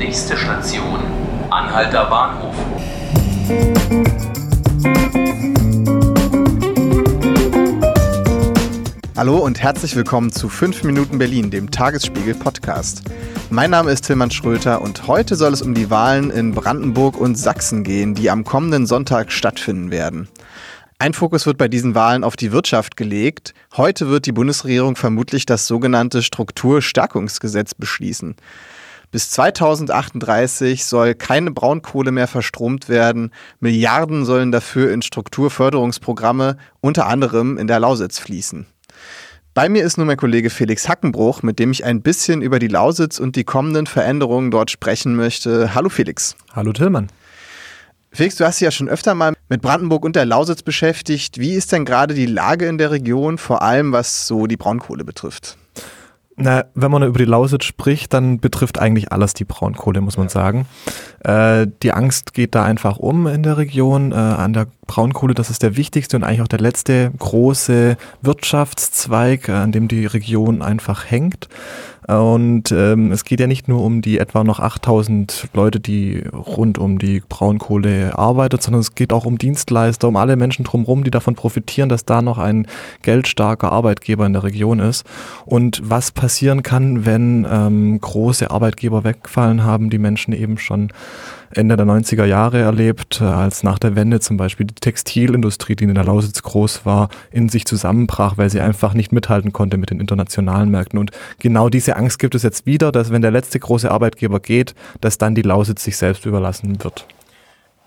Nächste Station, Anhalter Bahnhof. Hallo und herzlich willkommen zu 5 Minuten Berlin, dem Tagesspiegel Podcast. Mein Name ist Tilman Schröter und heute soll es um die Wahlen in Brandenburg und Sachsen gehen, die am kommenden Sonntag stattfinden werden. Ein Fokus wird bei diesen Wahlen auf die Wirtschaft gelegt. Heute wird die Bundesregierung vermutlich das sogenannte Strukturstärkungsgesetz beschließen. Bis 2038 soll keine Braunkohle mehr verstromt werden. Milliarden sollen dafür in Strukturförderungsprogramme, unter anderem in der Lausitz, fließen. Bei mir ist nun mein Kollege Felix Hackenbruch, mit dem ich ein bisschen über die Lausitz und die kommenden Veränderungen dort sprechen möchte. Hallo Felix. Hallo Tillmann. Felix, du hast dich ja schon öfter mal mit Brandenburg und der Lausitz beschäftigt. Wie ist denn gerade die Lage in der Region, vor allem was so die Braunkohle betrifft? Na, wenn man über die Lausitz spricht, dann betrifft eigentlich alles die Braunkohle, muss man sagen. Äh, die Angst geht da einfach um in der Region. Äh, an der Braunkohle, das ist der wichtigste und eigentlich auch der letzte große Wirtschaftszweig, äh, an dem die Region einfach hängt. Und ähm, es geht ja nicht nur um die etwa noch 8000 Leute, die rund um die Braunkohle arbeitet, sondern es geht auch um Dienstleister, um alle Menschen drumherum, die davon profitieren, dass da noch ein geldstarker Arbeitgeber in der Region ist. Und was passieren kann, wenn ähm, große Arbeitgeber wegfallen, haben die Menschen eben schon Ende der 90er Jahre erlebt, äh, als nach der Wende zum Beispiel die Textilindustrie, die in der Lausitz groß war, in sich zusammenbrach, weil sie einfach nicht mithalten konnte mit den internationalen Märkten. Und genau diese Angst gibt es jetzt wieder, dass wenn der letzte große Arbeitgeber geht, dass dann die Lausitz sich selbst überlassen wird.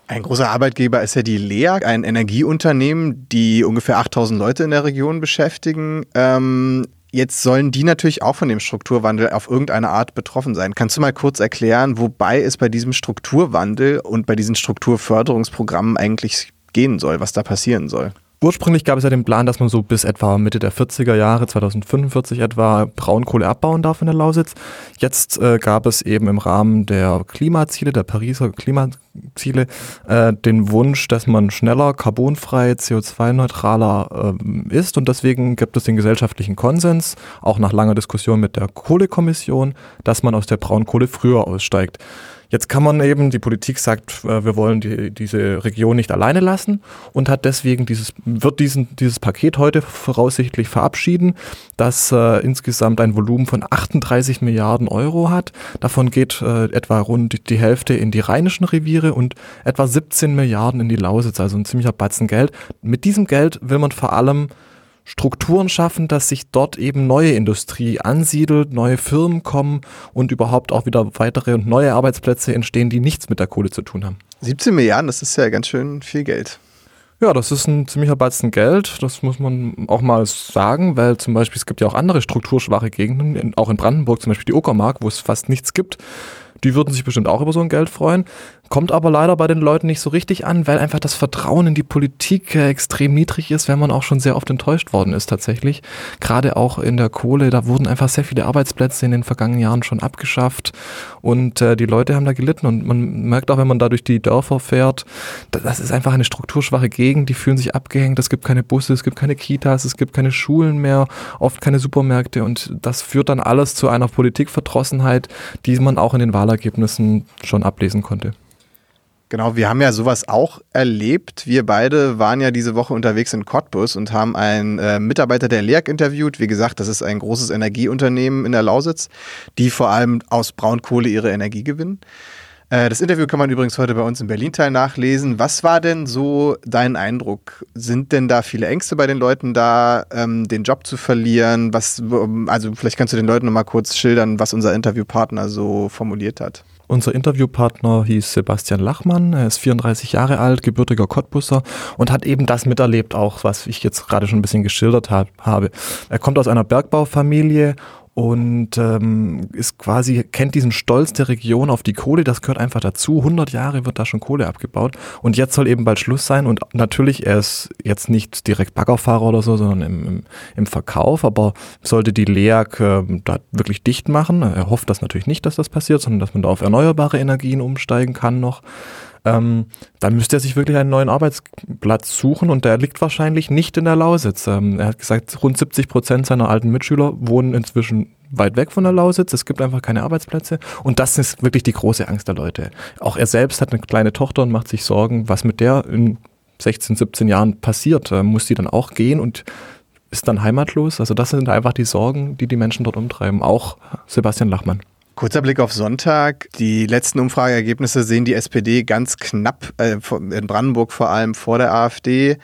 Ein großer Arbeitgeber ist ja die LEAG, ein Energieunternehmen, die ungefähr 8000 Leute in der Region beschäftigen. Ähm, Jetzt sollen die natürlich auch von dem Strukturwandel auf irgendeine Art betroffen sein. Kannst du mal kurz erklären, wobei es bei diesem Strukturwandel und bei diesen Strukturförderungsprogrammen eigentlich gehen soll, was da passieren soll? Ursprünglich gab es ja den Plan, dass man so bis etwa Mitte der 40er Jahre, 2045 etwa, Braunkohle abbauen darf in der Lausitz. Jetzt äh, gab es eben im Rahmen der Klimaziele, der Pariser Klimaziele, äh, den Wunsch, dass man schneller, carbonfrei, CO2-neutraler äh, ist. Und deswegen gibt es den gesellschaftlichen Konsens, auch nach langer Diskussion mit der Kohlekommission, dass man aus der Braunkohle früher aussteigt. Jetzt kann man eben, die Politik sagt, äh, wir wollen die, diese Region nicht alleine lassen und hat deswegen dieses, wird diesen, dieses Paket heute voraussichtlich verabschieden, das äh, insgesamt ein Volumen von 38 Milliarden Euro hat. Davon geht äh, etwa rund die Hälfte in die rheinischen Reviere und etwa 17 Milliarden in die Lausitz, also ein ziemlicher Batzen Geld. Mit diesem Geld will man vor allem Strukturen schaffen, dass sich dort eben neue Industrie ansiedelt, neue Firmen kommen und überhaupt auch wieder weitere und neue Arbeitsplätze entstehen, die nichts mit der Kohle zu tun haben. 17 Milliarden, das ist ja ganz schön viel Geld. Ja, das ist ein ziemlicher Batzen Geld, das muss man auch mal sagen, weil zum Beispiel es gibt ja auch andere strukturschwache Gegenden, auch in Brandenburg, zum Beispiel die Uckermark, wo es fast nichts gibt. Die würden sich bestimmt auch über so ein Geld freuen. Kommt aber leider bei den Leuten nicht so richtig an, weil einfach das Vertrauen in die Politik äh, extrem niedrig ist, wenn man auch schon sehr oft enttäuscht worden ist tatsächlich. Gerade auch in der Kohle, da wurden einfach sehr viele Arbeitsplätze in den vergangenen Jahren schon abgeschafft und äh, die Leute haben da gelitten und man merkt auch, wenn man da durch die Dörfer fährt, das ist einfach eine strukturschwache Gegend, die fühlen sich abgehängt, es gibt keine Busse, es gibt keine Kitas, es gibt keine Schulen mehr, oft keine Supermärkte und das führt dann alles zu einer Politikverdrossenheit, die man auch in den Wahlergebnissen schon ablesen konnte. Genau, wir haben ja sowas auch erlebt. Wir beide waren ja diese Woche unterwegs in Cottbus und haben einen äh, Mitarbeiter der LEAG interviewt. Wie gesagt, das ist ein großes Energieunternehmen in der Lausitz, die vor allem aus Braunkohle ihre Energie gewinnen. Äh, das Interview kann man übrigens heute bei uns im Berlin-Teil nachlesen. Was war denn so dein Eindruck? Sind denn da viele Ängste bei den Leuten da, ähm, den Job zu verlieren? Was, also vielleicht kannst du den Leuten noch mal kurz schildern, was unser Interviewpartner so formuliert hat. Unser Interviewpartner hieß Sebastian Lachmann, er ist 34 Jahre alt, gebürtiger Cottbusser und hat eben das miterlebt, auch was ich jetzt gerade schon ein bisschen geschildert habe. Er kommt aus einer Bergbaufamilie und ähm, ist quasi kennt diesen Stolz der Region auf die Kohle. Das gehört einfach dazu. 100 Jahre wird da schon Kohle abgebaut und jetzt soll eben bald Schluss sein. Und natürlich er ist jetzt nicht direkt Baggerfahrer oder so, sondern im, im, im Verkauf. Aber sollte die LEAG äh, da wirklich dicht machen, er hofft das natürlich nicht, dass das passiert, sondern dass man da auf erneuerbare Energien umsteigen kann noch ähm, dann müsste er sich wirklich einen neuen Arbeitsplatz suchen und der liegt wahrscheinlich nicht in der Lausitz. Ähm, er hat gesagt, rund 70 Prozent seiner alten Mitschüler wohnen inzwischen weit weg von der Lausitz. Es gibt einfach keine Arbeitsplätze und das ist wirklich die große Angst der Leute. Auch er selbst hat eine kleine Tochter und macht sich Sorgen, was mit der in 16, 17 Jahren passiert. Äh, muss die dann auch gehen und ist dann heimatlos? Also das sind einfach die Sorgen, die die Menschen dort umtreiben. Auch Sebastian Lachmann. Kurzer Blick auf Sonntag. Die letzten Umfrageergebnisse sehen die SPD ganz knapp, äh, in Brandenburg vor allem vor der AfD.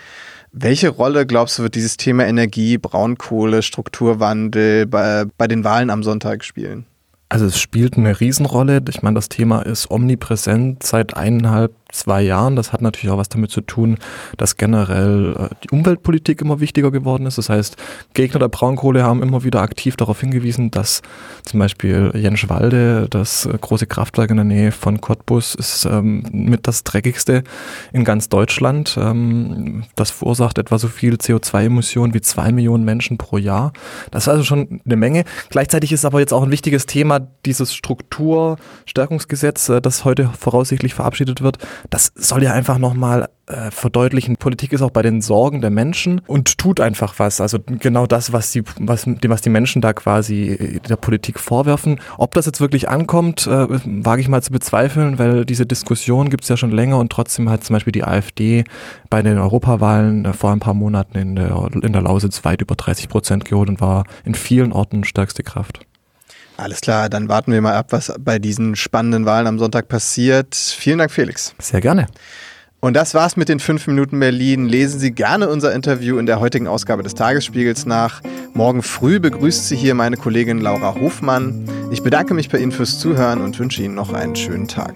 Welche Rolle, glaubst du, wird dieses Thema Energie, Braunkohle, Strukturwandel bei, bei den Wahlen am Sonntag spielen? Also es spielt eine Riesenrolle. Ich meine, das Thema ist omnipräsent seit eineinhalb zwei Jahren. Das hat natürlich auch was damit zu tun, dass generell äh, die Umweltpolitik immer wichtiger geworden ist. Das heißt, Gegner der Braunkohle haben immer wieder aktiv darauf hingewiesen, dass zum Beispiel Jenschwalde, das äh, große Kraftwerk in der Nähe von Cottbus, ist ähm, mit das dreckigste in ganz Deutschland. Ähm, das verursacht etwa so viel CO2-Emissionen wie zwei Millionen Menschen pro Jahr. Das ist also schon eine Menge. Gleichzeitig ist aber jetzt auch ein wichtiges Thema dieses Strukturstärkungsgesetz, äh, das heute voraussichtlich verabschiedet wird das soll ja einfach nochmal äh, verdeutlichen, Politik ist auch bei den Sorgen der Menschen und tut einfach was. Also genau das, was die, was, was die Menschen da quasi der Politik vorwerfen. Ob das jetzt wirklich ankommt, äh, wage ich mal zu bezweifeln, weil diese Diskussion gibt es ja schon länger und trotzdem hat zum Beispiel die AfD bei den Europawahlen äh, vor ein paar Monaten in der, in der Lausitz weit über 30 Prozent geholt und war in vielen Orten stärkste Kraft. Alles klar, dann warten wir mal ab, was bei diesen spannenden Wahlen am Sonntag passiert. Vielen Dank, Felix. Sehr gerne. Und das war's mit den 5 Minuten Berlin. Lesen Sie gerne unser Interview in der heutigen Ausgabe des Tagesspiegels nach. Morgen früh begrüßt Sie hier meine Kollegin Laura Hofmann. Ich bedanke mich bei Ihnen fürs Zuhören und wünsche Ihnen noch einen schönen Tag.